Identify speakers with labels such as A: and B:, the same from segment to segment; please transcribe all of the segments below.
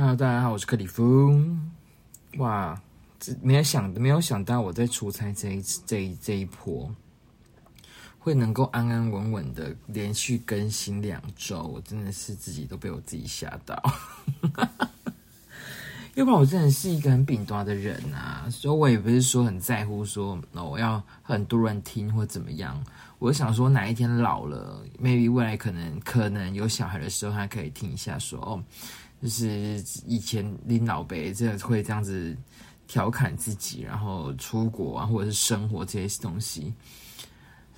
A: Hello，大家好，我是克里夫。哇，这没有想没有想到我在出差这一这一这一波，会能够安安稳稳的连续更新两周，我真的是自己都被我自己吓到。要不然我真的是一个很饼多的人啊，所以我也不是说很在乎说我要很多人听或怎么样。我想说哪一天老了，maybe 未来可能可能有小孩的时候，他可以听一下说哦。就是以前林老北这会这样子调侃自己，然后出国啊，或者是生活这些东西，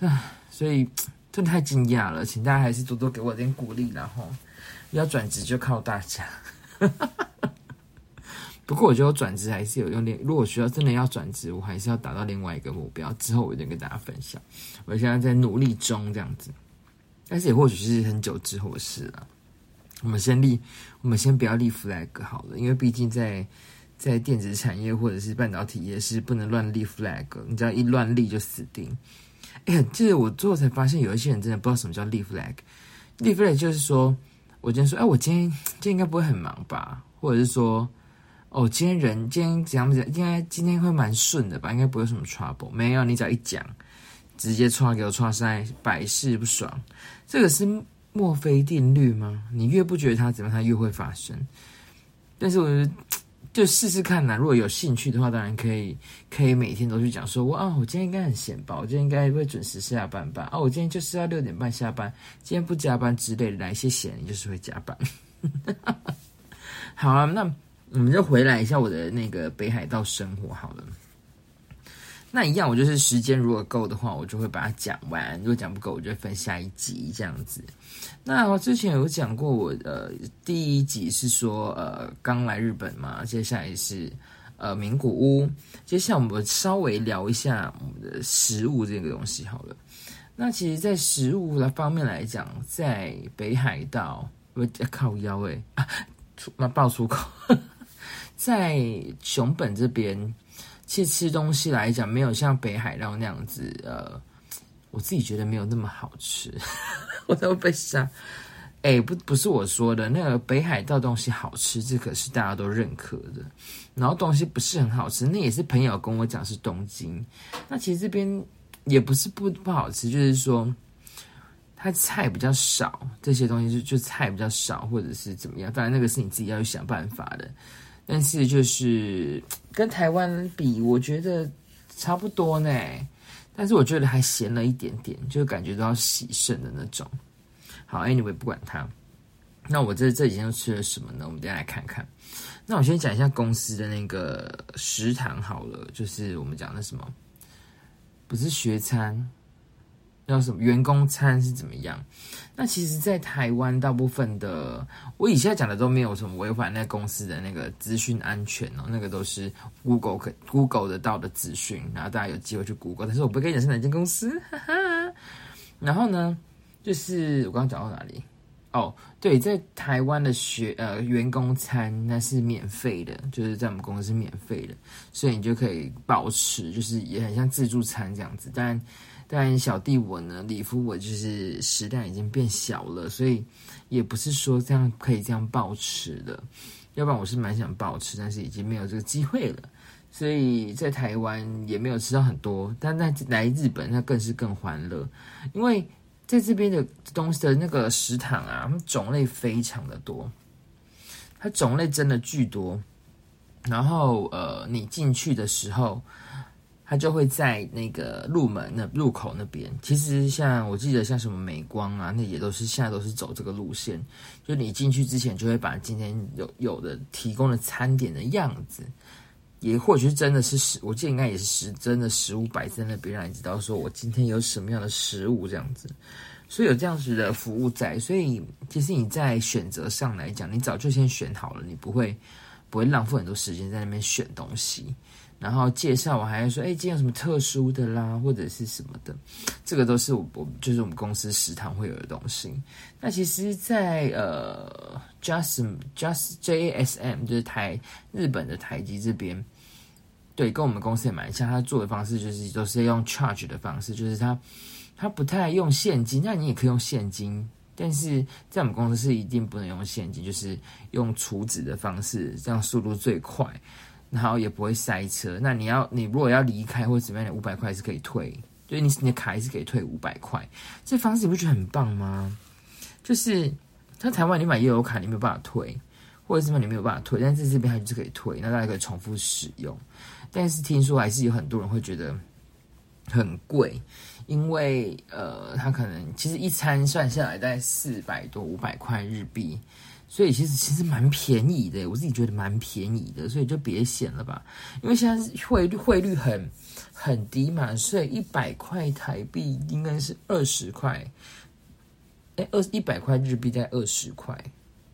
A: 啊，所以真的太惊讶了，请大家还是多多给我点鼓励，然后要转职就靠大家。不过我觉得我转职还是有用，如果需要真的要转职，我还是要达到另外一个目标，之后我一定跟大家分享。我现在在努力中，这样子，但是也或许是很久之后的事了。我们先立，我们先不要立 flag 好了，因为毕竟在在电子产业或者是半导体业是不能乱立 flag，你只要一乱立就死定。哎呀，就是我最后才发现，有一些人真的不知道什么叫立 flag。立 flag 就是说，我今天说，哎，我今天今天应该不会很忙吧？或者是说，哦，今天人今天怎样怎样，应该今天会蛮顺的吧？应该不会有什么 trouble。没有，你只要一讲，直接唰给我唰塞，百试不爽。这个是。墨菲定律吗？你越不觉得它怎么样，它越会发生。但是我觉得就试试看呐。如果有兴趣的话，当然可以，可以每天都去讲说，哇，我今天应该很闲吧？我今天应该会准时下班吧？啊，我今天就是要六点半下班，今天不加班之类的，来一些闲就是会加班。好啊，那我们就回来一下我的那个北海道生活好了。那一样，我就是时间如果够的话，我就会把它讲完；如果讲不够，我就分下一集这样子。那我之前有讲过我，呃第一集是说呃刚来日本嘛，接下来是呃名古屋，接下来我们稍微聊一下我们的食物这个东西好了。那其实，在食物的方面来讲，在北海道，我靠腰诶、欸、啊，出那爆粗口，在熊本这边。其实吃东西来讲，没有像北海道那样子，呃，我自己觉得没有那么好吃，我都被杀。哎，不，不是我说的，那个北海道东西好吃，这可是大家都认可的。然后东西不是很好吃，那也是朋友跟我讲是东京。那其实这边也不是不不好吃，就是说它菜比较少，这些东西就就菜比较少，或者是怎么样。当然那个是你自己要去想办法的。但是就是跟台湾比，我觉得差不多呢。但是我觉得还咸了一点点，就感觉都要洗肾的那种。好，Anyway，不管它。那我这这几天都吃了什么呢？我们等一下来看看。那我先讲一下公司的那个食堂好了，就是我们讲的什么，不是学餐。叫什么员工餐是怎么样？那其实，在台湾大部分的，我以下讲的都没有什么违反那公司的那个资讯安全哦，那个都是 Google 可 Google 得到的资讯，然后大家有机会去 Google，但是我不跟你讲是哪间公司，哈哈。然后呢，就是我刚刚讲到哪里？哦，对，在台湾的学呃员工餐那是免费的，就是在我们公司是免费的，所以你就可以保持，就是也很像自助餐这样子，但。但小弟我呢，里夫我就是食量已经变小了，所以也不是说这样可以这样暴吃的，要不然我是蛮想暴吃，但是已经没有这个机会了，所以在台湾也没有吃到很多，但在来日本那更是更欢乐，因为在这边的东西的那个食堂啊，种类非常的多，它种类真的巨多，然后呃，你进去的时候。他就会在那个入门那入口那边。其实像我记得像什么美光啊，那也都是现在都是走这个路线。就你进去之前，就会把今天有有的提供的餐点的样子，也或许是真的是食，我记得应该也是食真的食物摆在那边，让你知道说我今天有什么样的食物这样子。所以有这样子的服务在，所以其实你在选择上来讲，你早就先选好了，你不会不会浪费很多时间在那边选东西。然后介绍我还要说，哎，今天有什么特殊的啦，或者是什么的，这个都是我我就是我们公司食堂会有的东西。那其实在，呃，just，just，J S M，就是台日本的台积这边，对，跟我们公司也蛮像。他做的方式就是都是用 charge 的方式，就是他他不太用现金，那你也可以用现金但是在我们公司是一定不能用现金，就是用储值的方式，这样速度最快，然后也不会塞车。那你要你如果要离开或者怎么样，五百块是可以退，就是你你的卡还是可以退五百块。这方式你不觉得很棒吗？就是在台湾你买悠游卡你没有办法退，或者什么你没有办法退，但是这边还是可以退，那大家可以重复使用。但是听说还是有很多人会觉得很贵。因为呃，他可能其实一餐算下来大概四百多五百块日币，所以其实其实蛮便宜的，我自己觉得蛮便宜的，所以就别选了吧。因为现在汇率汇率很很低嘛，所以一百块台币应该是二十块，哎，二一百块日币在二十块，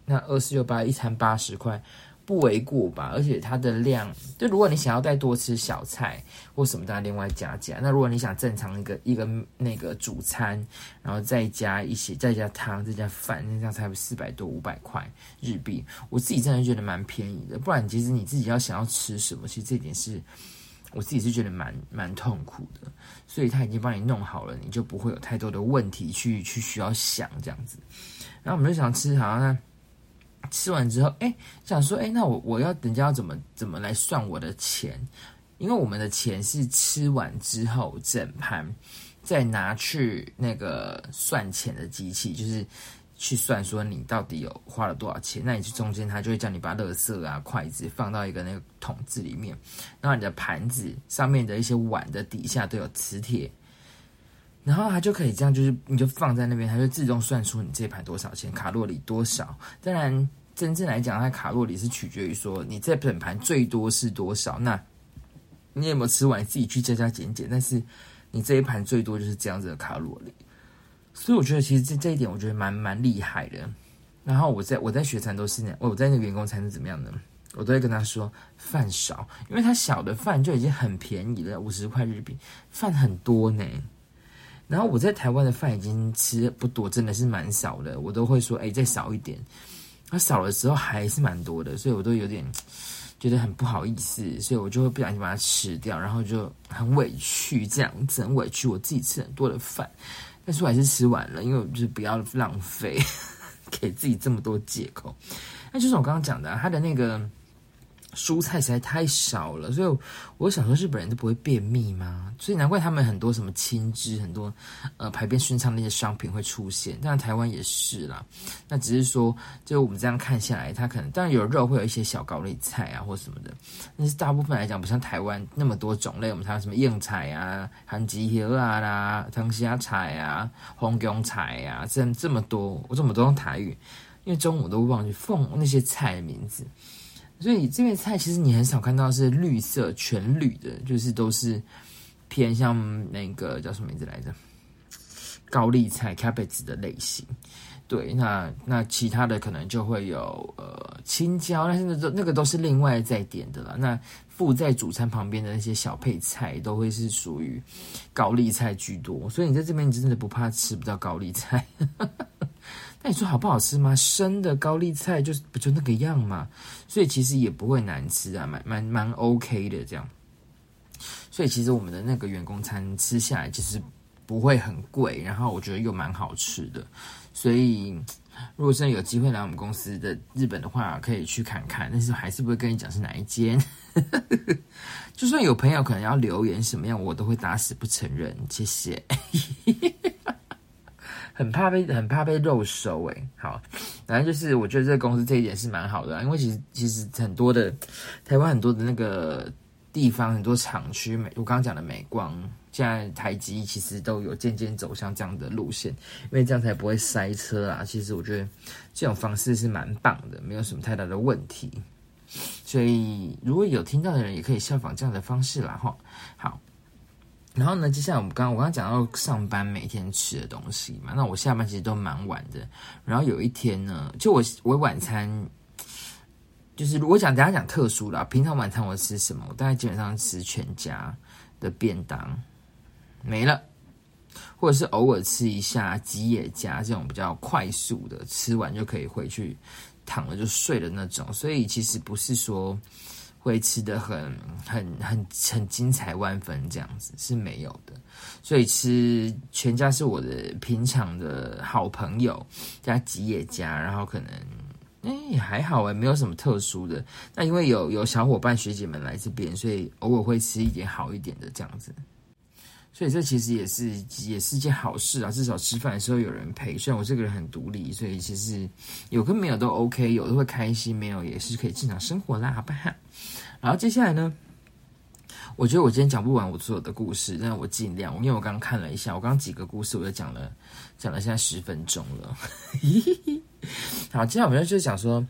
A: 那二四六八一餐八十块。不为过吧，而且它的量，就如果你想要再多吃小菜或什么，再另外加价。那如果你想正常一个一个那个主餐，然后再加一些，再加汤，再加饭，那这样才四百多五百块日币。我自己真的觉得蛮便宜的。不然其实你自己要想要吃什么，其实这点是我自己是觉得蛮蛮痛苦的。所以他已经帮你弄好了，你就不会有太多的问题去去需要想这样子。然后我们就想吃，好像。吃完之后，哎，想说，哎，那我我要人家要怎么怎么来算我的钱？因为我们的钱是吃完之后整盘再拿去那个算钱的机器，就是去算说你到底有花了多少钱。那你去中间，他就会叫你把垃圾啊、筷子放到一个那个桶子里面，然后你的盘子上面的一些碗的底下都有磁铁，然后它就可以这样，就是你就放在那边，它就自动算出你这盘多少钱，卡路里多少。当然。真正来讲，它卡路里是取决于说你这本盘最多是多少。那你有没有吃完，你自己去加加减减。但是你这一盘最多就是这样子的卡路里。所以我觉得其实这这一点我觉得蛮蛮厉害的。然后我在我在学餐都是那，我在那个员工餐是怎么样呢？我都会跟他说饭少，因为他小的饭就已经很便宜了，五十块日币，饭很多呢。然后我在台湾的饭已经吃不多，真的是蛮少的，我都会说哎，再少一点。它少的时候还是蛮多的，所以我都有点觉得很不好意思，所以我就会不小心把它吃掉，然后就很委屈，这样子很委屈，我自己吃很多的饭，但是我还是吃完了，因为我就是不要浪费，给自己这么多借口。那就是我刚刚讲的啊，它的那个。蔬菜实在太少了，所以我想说，日本人都不会便秘吗？所以难怪他们很多什么青汁，很多呃排便顺畅那些商品会出现。当然台湾也是啦，那只是说，就我们这样看下来，它可能当然有肉，会有一些小高丽菜啊或什么的，但是大部分来讲，不像台湾那么多种类。我们还有什么硬菜啊、韩吉叶啊啦、藤虾菜啊、红姜菜啊，这这么多，我怎么都用台语，因为中午都忘记凤那些菜的名字。所以这边菜其实你很少看到是绿色全绿的，就是都是偏向那个叫什么名字来着？高丽菜 cabbage 的类型。对，那那其他的可能就会有呃青椒，但是那都那个都是另外再点的了。那附在主餐旁边的那些小配菜都会是属于高丽菜居多。所以你在这边你真的不怕吃不到高丽菜。你说好不好吃吗？生的高丽菜就是不就那个样嘛，所以其实也不会难吃啊，蛮蛮蛮 OK 的这样。所以其实我们的那个员工餐吃下来其实不会很贵，然后我觉得又蛮好吃的。所以如果真的有机会来我们公司的日本的话，可以去看看。但是还是不会跟你讲是哪一间。就算有朋友可能要留言什么样，我都会打死不承认。谢谢。很怕被很怕被肉收诶，好，反正就是我觉得这个公司这一点是蛮好的，因为其实其实很多的台湾很多的那个地方很多厂区美，我刚刚讲的美光，现在台积其实都有渐渐走向这样的路线，因为这样才不会塞车啊。其实我觉得这种方式是蛮棒的，没有什么太大的问题，所以如果有听到的人也可以效仿这样的方式啦哈。好。然后呢，接下来我们刚刚我刚刚讲到上班每天吃的东西嘛，那我下班其实都蛮晚的。然后有一天呢，就我我晚餐就是如果讲等下讲特殊的，平常晚餐我吃什么？我大概基本上吃全家的便当没了，或者是偶尔吃一下吉野家这种比较快速的，吃完就可以回去躺了就睡的那种。所以其实不是说。会吃得很很很很精彩万分这样子是没有的。所以吃全家是我的平常的好朋友加吉野家，然后可能。哎，也还好哎，没有什么特殊的。那因为有有小伙伴学姐们来这边，所以偶尔会吃一点好一点的这样子。所以这其实也是也是件好事啊，至少吃饭的时候有人陪。虽然我这个人很独立，所以其实有跟没有都 OK，有的会开心，没有也是可以正常生活啦，好不好？然后接下来呢，我觉得我今天讲不完我所有的故事，但我尽量，因为我刚刚看了一下，我刚刚几个故事我就讲了讲了现在十分钟了。好，接下来我们就讲说，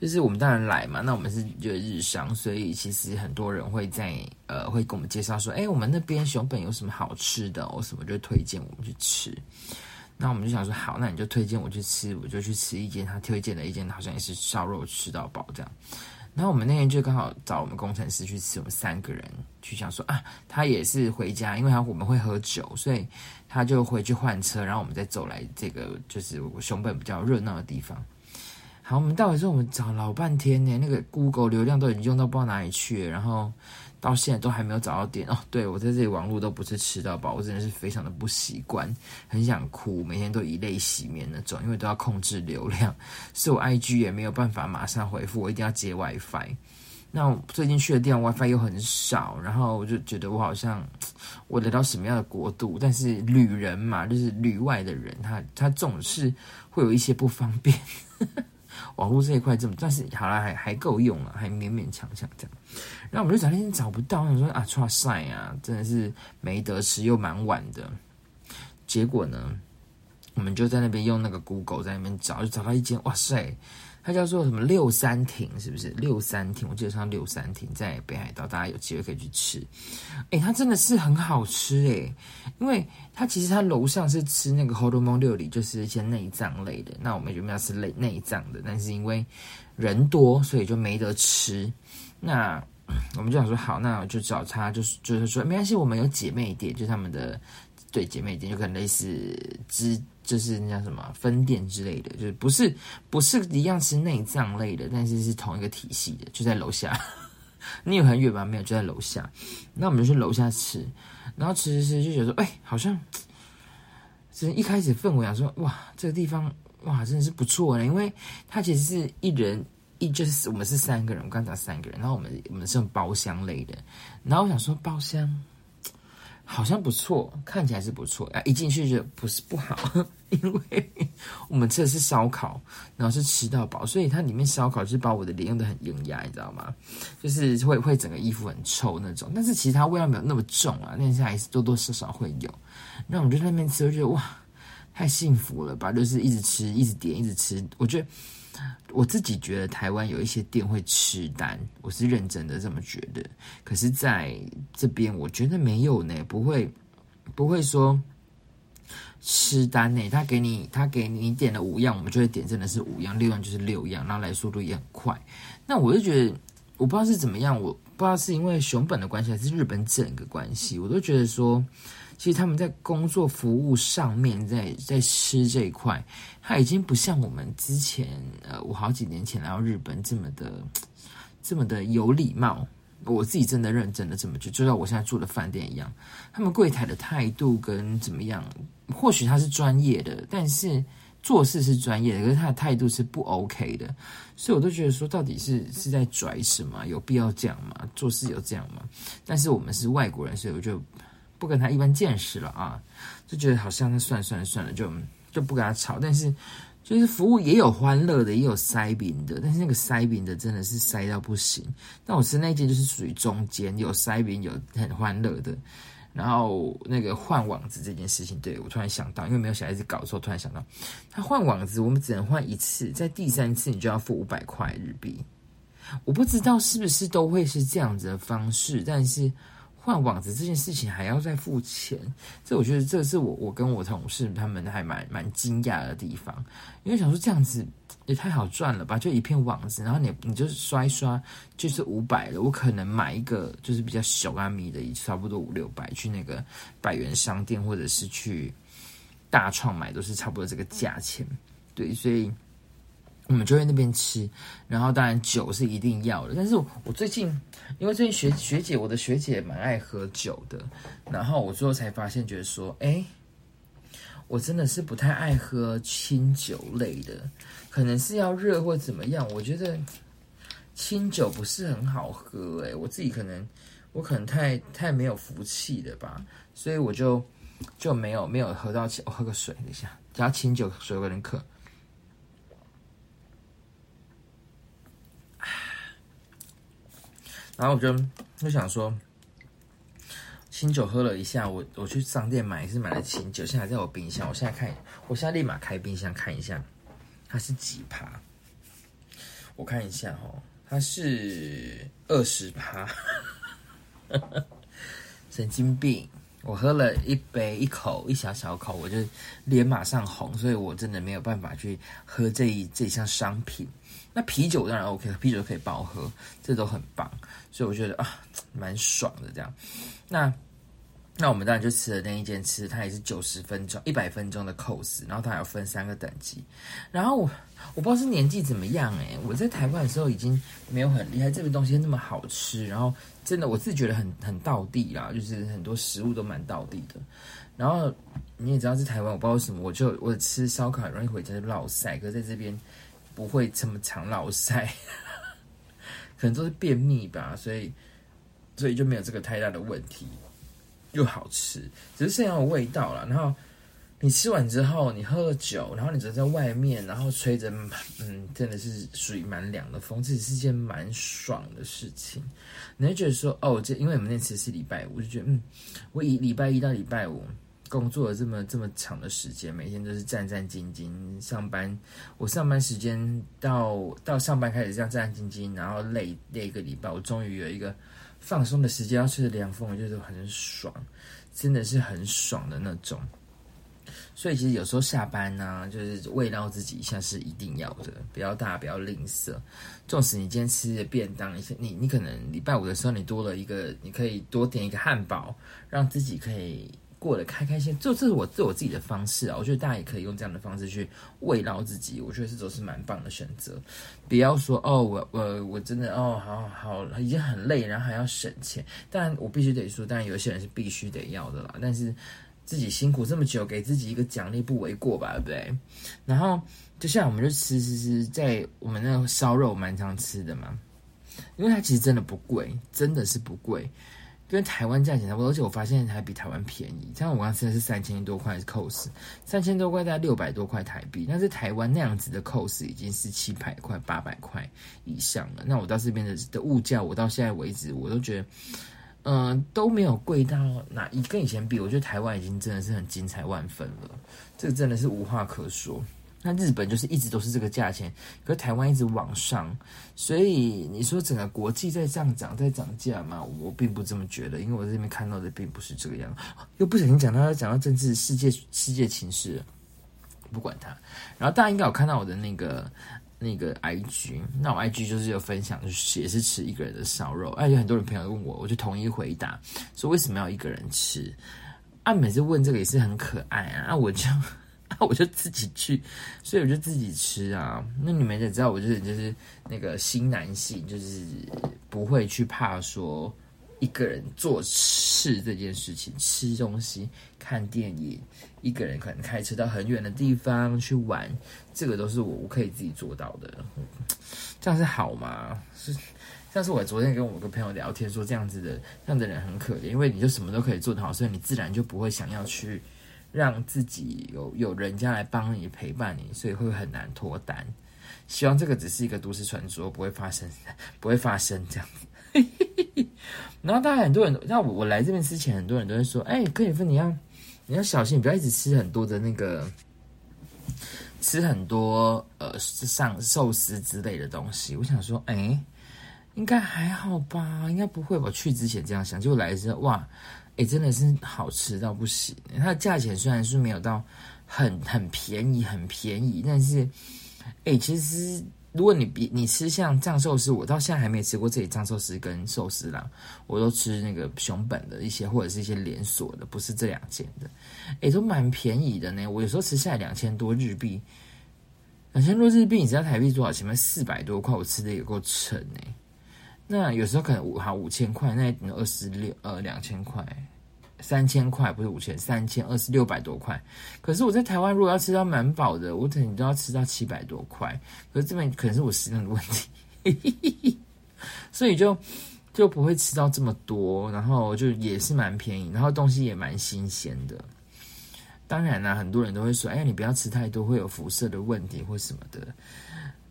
A: 就是我们当然来嘛，那我们是就日商，所以其实很多人会在呃会跟我们介绍说，哎，我们那边熊本有什么好吃的，我什么就推荐我们去吃。那我们就想说，好，那你就推荐我去吃，我就去吃一间他推荐的一间，好像也是烧肉吃到饱这样。然后我们那天就刚好找我们工程师去吃，我们三个人去想说啊，他也是回家，因为他我们会喝酒，所以他就回去换车，然后我们再走来这个就是熊本比较热闹的地方。好，我们到的时候我们找老半天呢，那个 Google 流量都已经用到不知道哪里去了，然后到现在都还没有找到点哦。对，我在这里网络都不是吃到饱，我真的是非常的不习惯，很想哭，每天都以泪洗面那种，因为都要控制流量，是我 IG 也没有办法马上回复，我一定要接 WiFi。那最近去的地方 WiFi 又很少，然后我就觉得我好像我来到什么样的国度？但是旅人嘛，就是旅外的人，他他总是会有一些不方便。网络这一块这么，但是好了，还还够用了，还勉勉强强这样。然后我们就找那天找不到，我说啊，剉赛啊，真的是没得吃，又蛮晚的。结果呢，我们就在那边用那个 Google 在那边找，就找到一间，哇塞！它叫做什么六三亭，是不是六三亭？我记得上六三亭在北海道，大家有机会可以去吃。诶，它真的是很好吃诶，因为它其实它楼上是吃那个 Horomon 料理，就是一些内脏类的。那我们原本要吃内内脏的，但是因为人多，所以就没得吃。那我们就想说，好，那我就找他，就是就是说没关系，我们有姐妹店，就是他们的对姐妹店，就可能类似之。就是那叫什么分店之类的，就是不是不是一样吃内脏类的，但是是同一个体系的，就在楼下。你有很远吗？没有，就在楼下。那我们就去楼下吃，然后吃吃吃就觉得说，哎、好像，其实一开始氛围啊，说哇，这个地方哇，真的是不错呢，因为它其实是一人一，就是我们是三个人，我刚才三个人，然后我们我们是用包厢类的，然后我想说包厢。好像不错，看起来是不错啊！一进去就不是不好，因为我们吃的是烧烤，然后是吃到饱，所以它里面烧烤就是把我的脸用得很硬压，你知道吗？就是会会整个衣服很臭那种，但是其实它味道没有那么重啊，但是还是多多少少会有。那我们就在那边吃，就觉得哇，太幸福了吧！就是一直吃，一直点，一直吃，我觉得。我自己觉得台湾有一些店会吃单，我是认真的这么觉得。可是在这边，我觉得没有呢，不会，不会说吃单呢。他给你，他给你，点了五样，我们就会点，真的是五样，六样就是六样，然后来速度也很快。那我就觉得，我不知道是怎么样，我不知道是因为熊本的关系，还是日本整个关系，我都觉得说。其实他们在工作服务上面，在在吃这一块，他已经不像我们之前，呃，我好几年前来到日本这么的，这么的有礼貌。我自己真的认真的这么觉得，就像我现在住的饭店一样，他们柜台的态度跟怎么样，或许他是专业的，但是做事是专业的，可是他的态度是不 OK 的，所以我都觉得说，到底是是在拽什么？有必要这样吗？做事有这样吗？但是我们是外国人，所以我就。不跟他一般见识了啊，就觉得好像那算了算了算了，就就不跟他吵。但是就是服务也有欢乐的，也有塞饼的，但是那个塞饼的真的是塞到不行。但我吃那间就是属于中间，有塞饼，有很欢乐的。然后那个换网子这件事情，对，我突然想到，因为没有小孩子搞的时候，突然想到他换网子，我们只能换一次，在第三次你就要付五百块日币。我不知道是不是都会是这样子的方式，但是。换网子这件事情还要再付钱，这我觉得这是我我跟我同事他们还蛮蛮惊讶的地方，因为想说这样子也太好赚了吧，就一片网子，然后你你就刷一刷就是五百了，我可能买一个就是比较小阿米的，差不多五六百，去那个百元商店或者是去大创买都是差不多这个价钱，对，所以我们就在那边吃，然后当然酒是一定要的。但是我最近，因为最近学学姐，我的学姐蛮爱喝酒的，然后我最后才发现，觉得说，哎，我真的是不太爱喝清酒类的，可能是要热或怎么样。我觉得清酒不是很好喝，哎，我自己可能我可能太太没有福气了吧，所以我就就没有没有喝到。我喝个水，等一下，加清酒水有点渴。然后我就就想说，清酒喝了一下，我我去商店买是买了清酒，现在还在我冰箱。我现在看，我现在立马开冰箱看一下，它是几趴？我看一下哦，它是二十趴。神经病！我喝了一杯一口一小小口，我就脸马上红，所以我真的没有办法去喝这一这一项商品。那啤酒当然 OK，啤酒可以爆喝，这都很棒，所以我觉得啊，蛮爽的这样。那那我们当然就吃了那一间，吃它也是九十分钟、一百分钟的口食然后它还有分三个等级。然后我我不知道是年纪怎么样哎，我在台湾的时候已经没有很厉害，这个东西那么好吃，然后真的我自己觉得很很道地啦，就是很多食物都蛮道地的。然后你也知道，在台湾我不知道为什么，我就我吃烧烤很容易回家就落晒，可是在这边。不会这么常老晒，可能都是便秘吧，所以所以就没有这个太大的问题，又好吃，只是剩下的味道了。然后你吃完之后，你喝了酒，然后你走在外面，然后吹着，嗯，真的是属于蛮凉的风，这是件蛮爽的事情。你会觉得说，哦，这因为我们那次是礼拜五，就觉得，嗯，我以礼拜一到礼拜五。工作了这么这么长的时间，每天都是战战兢兢上班。我上班时间到到上班开始这样战战兢兢，然后累累一个礼拜，我终于有一个放松的时间，要吹着凉风，我觉得很爽，真的是很爽的那种。所以其实有时候下班呢、就是慰劳自己一下是一定要的，不要大，不要吝啬。纵使你今天吃的便当，你你你可能礼拜五的时候你多了一个，你可以多点一个汉堡，让自己可以。过得开开心，这这是我自我自己的方式啊，我觉得大家也可以用这样的方式去慰劳自己，我觉得这都是蛮棒的选择。不要说哦，我我我真的哦，好好已经很累，然后还要省钱。但我必须得说，当然有些人是必须得要的啦。但是自己辛苦这么久，给自己一个奖励不为过吧，对不对？然后就像我们就吃吃吃，在我们那个烧肉蛮常吃的嘛，因为它其实真的不贵，真的是不贵。跟台湾价钱差不多，而且我发现还比台湾便宜。像我刚刚吃的是三千多块 cos，三千多块大概六百多块台币。但是台湾那样子的 cos 已经是七百块、八百块以上了。那我到这边的的物价，我到现在为止我都觉得，嗯、都没有贵到哪一跟以前比。我觉得台湾已经真的是很精彩万分了，这个真的是无话可说。那日本就是一直都是这个价钱，可是台湾一直往上，所以你说整个国际在上涨、在涨价嘛？我并不这么觉得，因为我在这边看到的并不是这个样。又不小心讲到讲到政治世界世界情势，不管它。然后大家应该有看到我的那个那个 IG，那我 IG 就是有分享，就是也是吃一个人的烧肉。哎，有很多人朋友问我，我就统一回答说为什么要一个人吃？啊，每次问这个也是很可爱啊，啊我就。那 我就自己去，所以我就自己吃啊。那你们也知道，我就是就是那个新男性，就是不会去怕说一个人做事这件事情，吃东西、看电影，一个人可能开车到很远的地方去玩，这个都是我我可以自己做到的。这样是好吗？是，像是我昨天跟我个朋友聊天说，这样子的这样的人很可怜，因为你就什么都可以做得好，所以你自然就不会想要去。让自己有有人家来帮你陪伴你，所以会很难脱单。希望这个只是一个都市传说，不会发生，不会发生这样子。然后大概很多人，那我我来这边之前，很多人都会说：“哎，柯宇芬，你要你要小心，不要一直吃很多的那个，吃很多呃上寿司之类的东西。”我想说：“哎，应该还好吧？应该不会吧？”去之前这样想，结果来的时候，哇！哎、真的是好吃到不行。它的价钱虽然是没有到很很便宜，很便宜，但是，哎、其实如果你比你吃像藏寿司，我到现在还没吃过这里藏寿司跟寿司郎，我都吃那个熊本的一些或者是一些连锁的，不是这两间的，哎、都蛮便宜的呢。我有时候吃下来两千多日币，两千多日币，你知道台币多少钱吗？四百多块，我吃的也够撑哎。那有时候可能五好五千块，那二十六呃两千块，三千块不是五千，三千二十六百多块。可是我在台湾如果要吃到蛮饱的，我可能都要吃到七百多块。可是这边可能是我食量的问题，所以就就不会吃到这么多，然后就也是蛮便宜，然后东西也蛮新鲜的。当然啦，很多人都会说：“哎，你不要吃太多，会有辐射的问题或什么的。”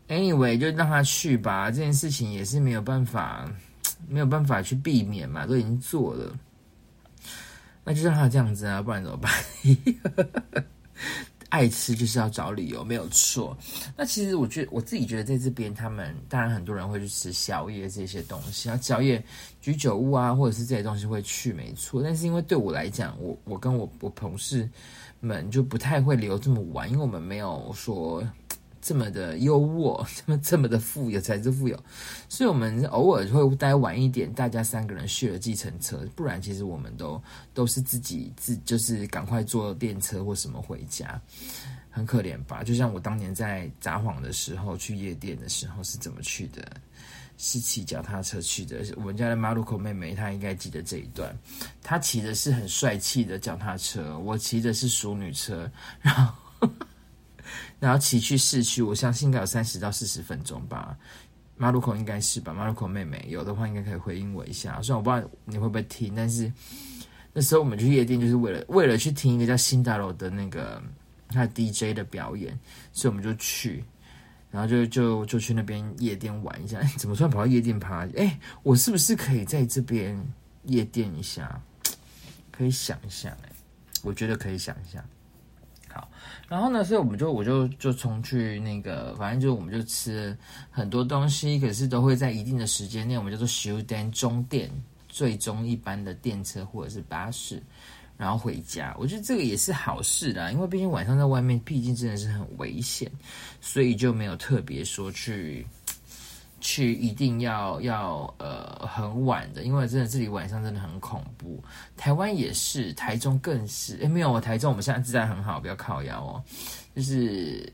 A: Anyway，就让他去吧。这件事情也是没有办法，没有办法去避免嘛，都已经做了，那就让他这样子啊，不然怎么办？爱吃就是要找理由，没有错。那其实我觉得，我自己觉得，在这边他们当然很多人会去吃宵夜这些东西，啊，宵夜居酒屋啊，或者是这些东西会去，没错。但是因为对我来讲，我我跟我我同事们就不太会留这么晚，因为我们没有说这么的优渥，这么这么的富有，才是富有，所以我们偶尔会待晚一点，大家三个人去了计程车，不然其实我们都都是自己自就是赶快坐电车或什么回家，很可怜吧？就像我当年在札幌的时候去夜店的时候是怎么去的？是骑脚踏车去的。我们家的马路口妹妹她应该记得这一段，她骑的是很帅气的脚踏车，我骑的是淑女车，然后。然后骑去市区，我相信应该有三十到四十分钟吧。马路口应该是吧？马路口妹妹有的话，应该可以回应我一下。虽然我不知道你会不会听，但是那时候我们去夜店，就是为了为了去听一个叫新大楼的那个他的 DJ 的表演，所以我们就去，然后就就就去那边夜店玩一下。哎，怎么突然跑到夜店趴？哎，我是不是可以在这边夜店一下？可以想一下，哎，我觉得可以想一下。然后呢，所以我们就我就就从去那个，反正就我们就吃很多东西，可是都会在一定的时间内，我们叫做终电终电，最终一般的电车或者是巴士，然后回家。我觉得这个也是好事啦，因为毕竟晚上在外面，毕竟真的是很危险，所以就没有特别说去。去一定要要呃很晚的，因为真的这里晚上真的很恐怖。台湾也是，台中更是。诶，没有，我台中我们现在治安很好，不要靠腰哦。就是，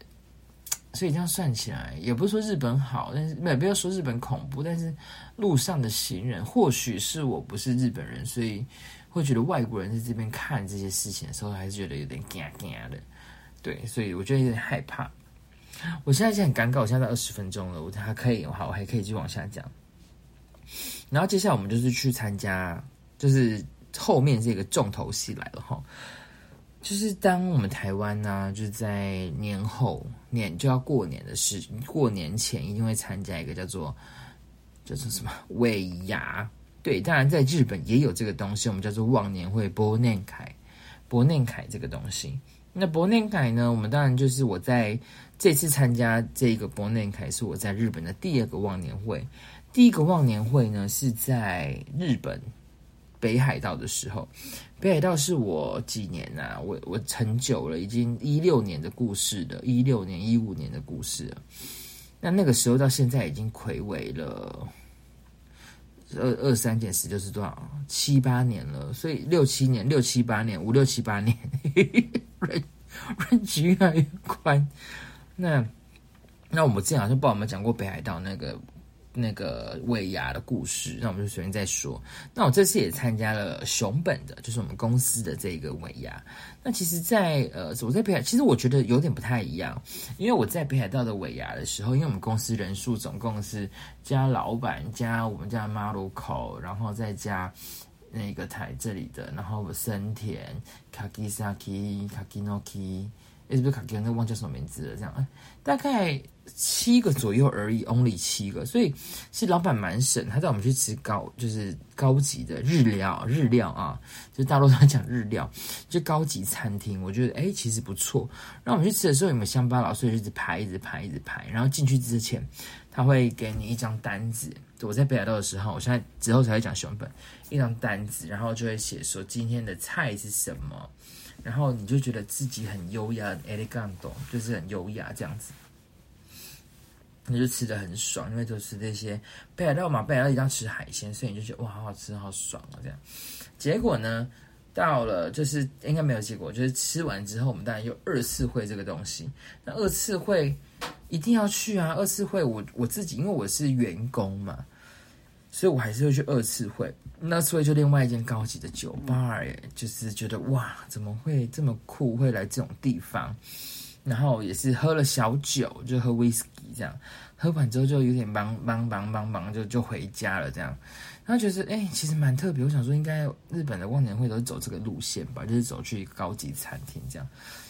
A: 所以这样算起来，也不是说日本好，但是没有不要说日本恐怖，但是路上的行人，或许是我不是日本人，所以会觉得外国人在这边看这些事情的时候，还是觉得有点惊惊的。对，所以我觉得有点害怕。我现在已经很尴尬，我现在在二十分钟了，我还可以，好，我还可以继续往下讲。然后接下来我们就是去参加，就是后面这个重头戏来了哈，就是当我们台湾呢、就在年后年就要过年的事，过年前一定会参加一个叫做叫做什么尾牙，对，当然在日本也有这个东西，我们叫做忘年会，博念凯博念凯这个东西。那博念凯呢，我们当然就是我在。这次参加这个忘年会是我在日本的第二个忘年会。第一个忘年会呢是在日本北海道的时候。北海道是我几年呐、啊？我我很久了，已经一六年的故事了，一六年一五年的故事了。那那个时候到现在已经睽违了二二三减十就是多少？七八年了。所以六七年、六七八年、五六七八年，人人局越来越宽。那那我们之前好像不知道有没有讲过北海道那个那个尾牙的故事，那我们就随便再说。那我这次也参加了熊本的，就是我们公司的这个尾牙。那其实在，呃，我在北海，其实我觉得有点不太一样，因为我在北海道的尾牙的时候，因为我们公司人数总共是加老板加我们家马路口，然后再加那个台这里的，然后森田、Kakisaki、Kakinoki。是不是卡给那忘叫什么名字了？这样，哎，大概七个左右而已，only 七个。所以是老板蛮省，他带我们去吃高，就是高级的日料，日料啊，就大陆都讲日料，就高级餐厅。我觉得哎，其实不错。然后我们去吃的时候，有没有乡巴佬？所以就一直排，一直排，一直排。然后进去之前，他会给你一张单子。我在北海道的时候，我现在之后才会讲熊本，一张单子，然后就会写说今天的菜是什么。然后你就觉得自己很优雅，elegant，就是很优雅这样子，你就吃的很爽，因为就是那些北海道嘛，北海道一定要吃海鲜，所以你就觉得哇，好好吃，好爽啊这样。结果呢，到了就是应该没有结果，就是吃完之后，我们当然有二次会这个东西。那二次会一定要去啊！二次会我我自己，因为我是员工嘛，所以我还是会去二次会。那次会就另外一间高级的酒吧，哎，就是觉得哇，怎么会这么酷，会来这种地方？然后也是喝了小酒，就喝威士忌这样，喝完之后就有点忙忙忙忙忙，就就回家了这样。他觉得哎，其实蛮特别。我想说，应该日本的忘年会都是走这个路线吧，就是走去高级餐厅这样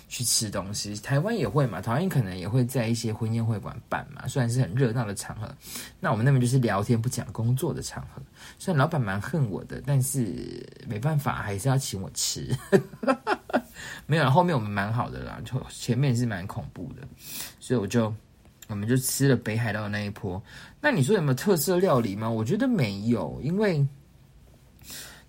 A: 去吃东西。台湾也会嘛，台湾可能也会在一些婚宴会馆办嘛，虽然是很热闹的场合。那我们那边就是聊天不讲工作的场合。虽然老板蛮恨我的，但是没办法，还是要请我吃。没有，后面我们蛮好的啦，就前面是蛮恐怖的，所以我就我们就吃了北海道的那一波。那你说有没有特色料理吗？我觉得没有，因为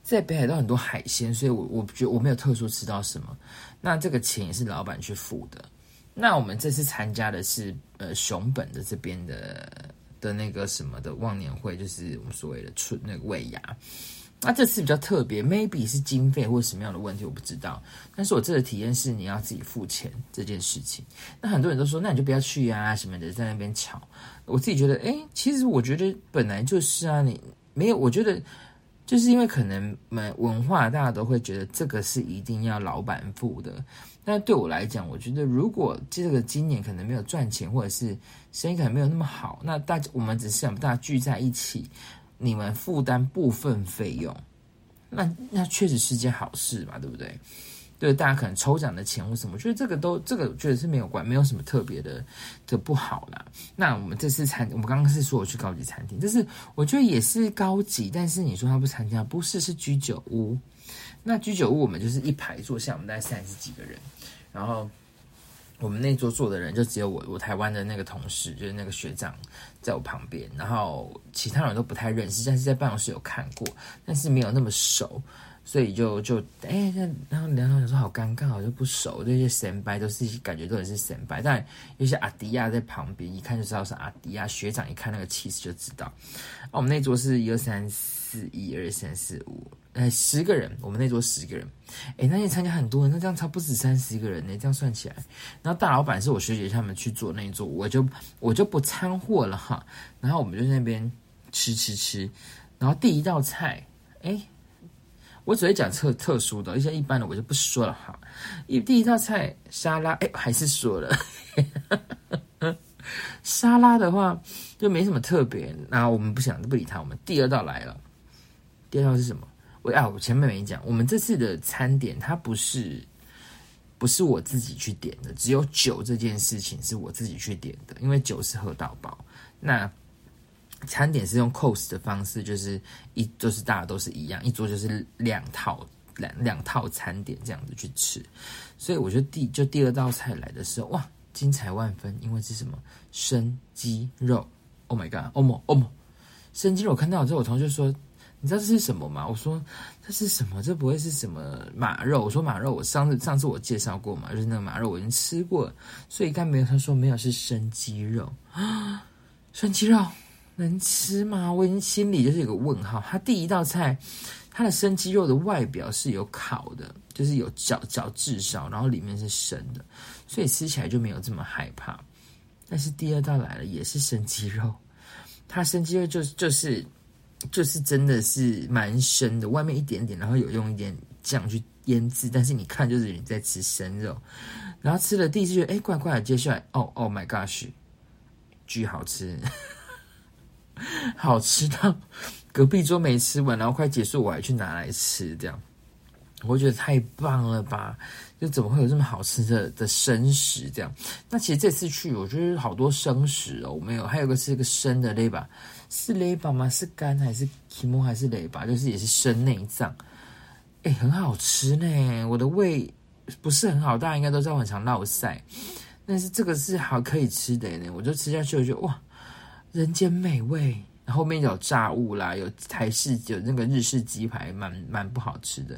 A: 在北海道很多海鲜，所以我我觉得我没有特殊吃到什么。那这个钱也是老板去付的。那我们这次参加的是呃熊本的这边的的那个什么的忘年会，就是我们所谓的春那个尾牙。那这次比较特别，maybe 是经费或者什么样的问题，我不知道。但是我这个体验是你要自己付钱这件事情。那很多人都说，那你就不要去呀、什么的，在那边吵。我自己觉得，哎，其实我觉得本来就是啊，你没有，我觉得就是因为可能文文化，大家都会觉得这个是一定要老板付的。但对我来讲，我觉得如果这个今年可能没有赚钱，或者是生意可能没有那么好，那大家我们只是想大家聚在一起。你们负担部分费用，那那确实是件好事嘛，对不对？对，大家可能抽奖的钱或什么，我觉得这个都这个确实是没有关，没有什么特别的的不好啦。那我们这次餐，我们刚刚是说我去高级餐厅，就是我觉得也是高级，但是你说他不参加，不是是居酒屋。那居酒屋我们就是一排坐下，我们大概三十几个人，然后。我们那桌坐的人就只有我，我台湾的那个同事，就是那个学长，在我旁边，然后其他人都不太认识，但是在办公室有看过，但是没有那么熟，所以就就哎，然后聊聊说好尴尬，好像不熟，这些先辈都是感觉都很是先辈，但有些阿迪亚在旁边，一看就知道是阿迪亚学长，一看那个气势就知道。我们那桌是一二三四，一二三四五。哎，十个人，我们那桌十个人，哎，那也参加很多人，那这样差不止三十个人呢，这样算起来，然后大老板是我学姐他们去做那一桌，我就我就不掺和了哈，然后我们就在那边吃吃吃，然后第一道菜，哎，我只会讲特特殊的，一些一般的我就不说了哈，一第一道菜沙拉，哎，还是说了，沙拉的话就没什么特别，然后我们不想不理他，我们第二道来了，第二道是什么？我啊，我前面没讲，我们这次的餐点它不是不是我自己去点的，只有酒这件事情是我自己去点的，因为酒是喝到饱。那餐点是用 course 的方式，就是一就是大家都是一样，一桌就是两套两两套餐点这样子去吃。所以我觉得第就第二道菜来的时候，哇，精彩万分，因为是什么生鸡肉？Oh my god！Oh my oh my！生鸡肉我看到之后，我同学说。你知道这是什么吗？我说这是什么？这不会是什么马肉？我说马肉，我上次上次我介绍过嘛，就是那个马肉我已经吃过，所以应该没有。他说没有，是生鸡肉啊，生鸡肉能吃吗？我已经心里就是有个问号。他第一道菜，他的生鸡肉的外表是有烤的，就是有角角炙烧，然后里面是生的，所以吃起来就没有这么害怕。但是第二道来了，也是生鸡肉，他生鸡肉就就是。就是真的是蛮生的，外面一点点，然后有用一点酱去腌制，但是你看就是你在吃生肉，然后吃了第一次觉得哎怪怪的，接下来哦哦、oh, my gosh，巨好吃，好吃到隔壁桌没吃完，然后快结束我还去拿来吃，这样我觉得太棒了吧？就怎么会有这么好吃的的生食这样？那其实这次去我觉得好多生食哦，没有，还有个是一个生的，对吧？是雷巴吗？是肝还是皮膜还是雷巴？就是也是生内脏，哎，很好吃呢。我的胃不是很好，大家应该都知道我很常落赛，但是这个是好可以吃的呢。我就吃下去，我觉得哇，人间美味。后面有炸物啦，有台式有那个日式鸡排，蛮蛮不好吃的。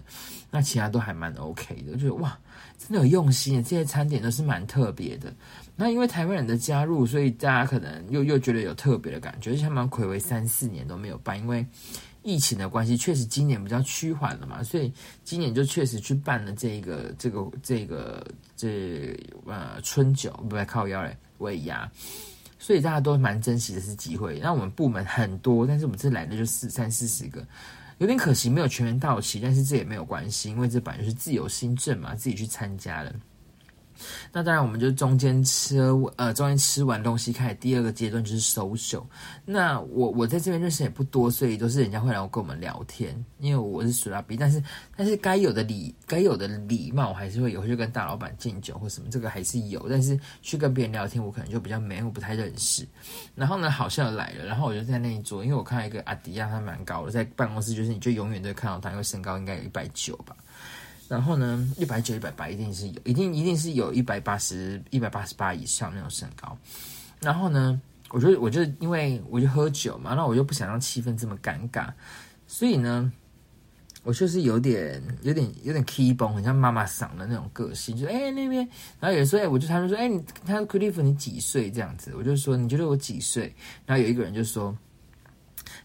A: 那其他都还蛮 OK 的，我觉得哇，真的有用心，这些餐点都是蛮特别的。那因为台湾人的加入，所以大家可能又又觉得有特别的感觉，而且他们睽违三四年都没有办，因为。疫情的关系，确实今年比较趋缓了嘛，所以今年就确实去办了这个、这个、这个、这呃春酒，不来靠腰嘞尾牙，所以大家都蛮珍惜的是机会。那我们部门很多，但是我们这来的就四三四十个，有点可惜没有全员到齐，但是这也没有关系，因为这本来就是自由新政嘛，自己去参加了。那当然，我们就中间吃，呃，中间吃完东西，开始第二个阶段就是 social。那我我在这边认识也不多，所以都是人家会来跟我们聊天，因为我是属拉比，但是但是该有的礼该有的礼貌我还是会有，去跟大老板敬酒或什么，这个还是有。但是去跟别人聊天，我可能就比较没，我不太认识。然后呢，好像来了，然后我就在那一桌，因为我看到一个阿迪亚，他蛮高的，在办公室就是你就永远都看到他，因为身高应该有一百九吧。然后呢，一百九、一百八一定是有，一定一定是有一百八十、一百八十八以上那种身高。然后呢，我就我就因为我就喝酒嘛，那我就不想让气氛这么尴尬，所以呢，我就是有点、有点、有点 key 崩，很像妈妈嗓的那种个性，就哎那边，然后有人说哎，我就他们说哎你，他说 Cliff 你几岁这样子，我就说你觉得我几岁？然后有一个人就说。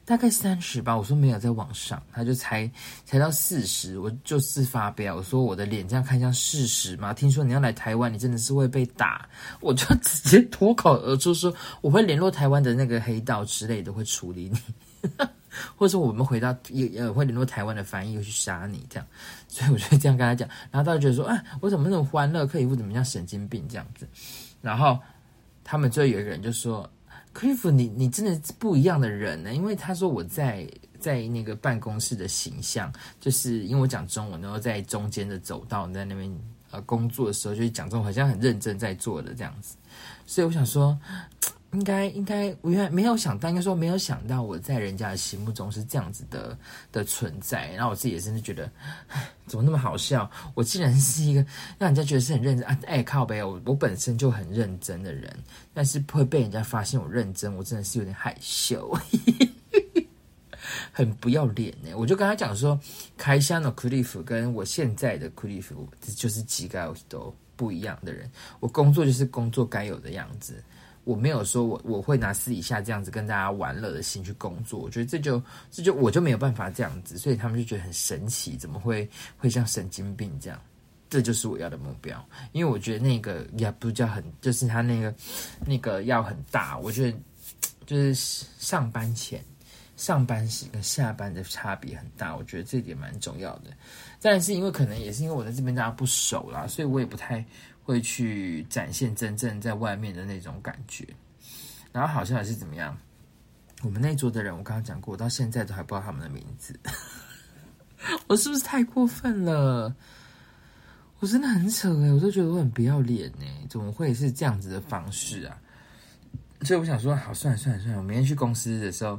A: 大概三十吧，我说没有在网上，他就才才到四十，我就自发飙，我说我的脸这样看像四十吗？听说你要来台湾，你真的是会被打，我就直接脱口而出说我会联络台湾的那个黑道之类的，会处理你，或者说我们回到也也会联络台湾的翻译，会去杀你这样，所以我就这样跟他讲，然后他就觉得说啊，我怎么那么欢乐，克里夫怎么像神经病这样子，然后他们就有一个人就说。Cliff，你你真的不一样的人呢，因为他说我在在那个办公室的形象，就是因为我讲中文，然后在中间的走道在那边呃工作的时候，就是讲中文，好像很认真在做的这样子，所以我想说。应该应该，我原来没有想到，应该说没有想到，我在人家的心目中是这样子的的存在。然后我自己也真的觉得，唉，怎么那么好笑？我竟然是一个让人家觉得是很认真啊！哎，靠北，我我本身就很认真的人，但是会被人家发现我认真，我真的是有点害羞，很不要脸呢。我就跟他讲说，开箱的 Cliff 跟我现在的 Cliff 就是几个都不一样的人。我工作就是工作该有的样子。我没有说我我会拿私底下这样子跟大家玩乐的心去工作，我觉得这就这就我就没有办法这样子，所以他们就觉得很神奇，怎么会会像神经病这样？这就是我要的目标，因为我觉得那个也不叫很，就是他那个那个要很大，我觉得就是上班前、上班时跟下班的差别很大，我觉得这点蛮重要的。但是因为可能也是因为我在这边大家不熟啦，所以我也不太。会去展现真正在外面的那种感觉，然后好像还是怎么样？我们那桌的人，我刚刚讲过，到现在都还不知道他们的名字，我是不是太过分了？我真的很扯哎，我都觉得我很不要脸哎，怎么会是这样子的方式啊？所以我想说，好，算了算了算了，我明天去公司的时候，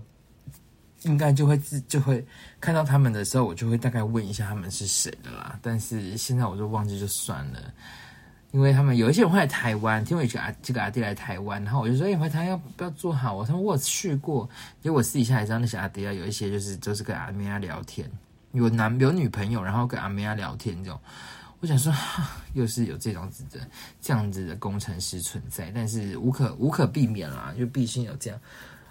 A: 应该就会自就会看到他们的时候，我就会大概问一下他们是谁的啦。但是现在我就忘记就算了。因为他们有一些人会来台湾，听我一个阿这个阿弟来台湾，然后我就说：“哎、欸，回台湾要不要做好？”我他说：“我去过。”结果私底下也知道那些阿弟啊，有一些就是都、就是跟阿妹啊聊天，有男有女朋友，然后跟阿妹啊聊天这种。我想说，又是有这种子的这样子的工程师存在，但是无可无可避免啦，就必须有这样。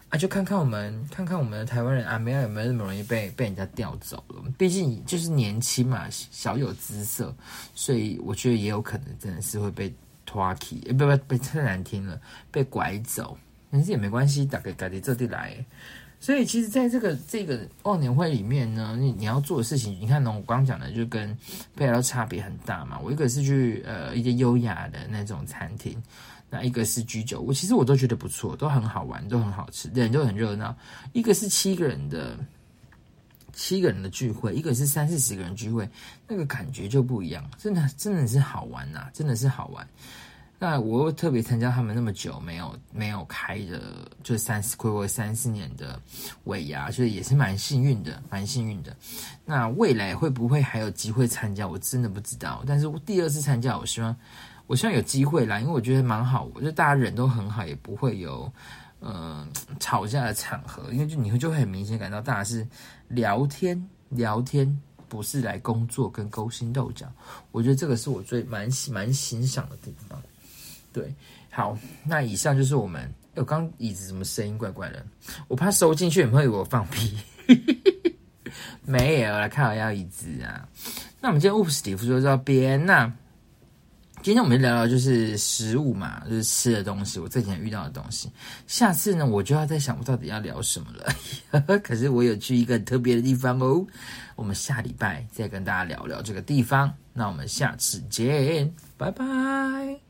A: 啊，就看看我们，看看我们的台湾人啊，没有有没有那么容易被被人家调走了。毕竟就是年轻嘛，小有姿色，所以我觉得也有可能真的是会被拖起，欸，不不，被太难听了，被拐走。但是也没关系，打给改在这里来。所以其实在这个这个忘年会里面呢，你你要做的事情，你看呢，我刚讲的就跟北海道差别很大嘛。我一个是去呃一些优雅的那种餐厅。那一个是居酒屋，其实我都觉得不错，都很好玩，都很好吃，人都很热闹。一个是七个人的七个人的聚会，一个是三四十个人聚会，那个感觉就不一样，真的真的是好玩呐、真的是好玩。那我又特别参加他们那么久没有没有开的，就三四睽违三四年的尾牙，所以也是蛮幸运的，蛮幸运的。那未来会不会还有机会参加？我真的不知道。但是我第二次参加，我希望。我希望有机会啦，因为我觉得蛮好，我觉得大家人都很好，也不会有嗯、吵架的场合，因为就你会就会很明显感到大家是聊天聊天，不是来工作跟勾心斗角。我觉得这个是我最蛮蛮欣赏的地方。对，好，那以上就是我们。我刚椅子怎么声音怪怪的？我怕收进去，你会以为我放屁。没有，来看我要椅子啊。那我们今天乌普斯蒂夫就到边。那今天我们聊聊就是食物嘛，就是吃的东西，我这几天遇到的东西。下次呢，我就要再想我到底要聊什么了。可是我有去一个特别的地方哦。我们下礼拜再跟大家聊聊这个地方。那我们下次见，拜拜。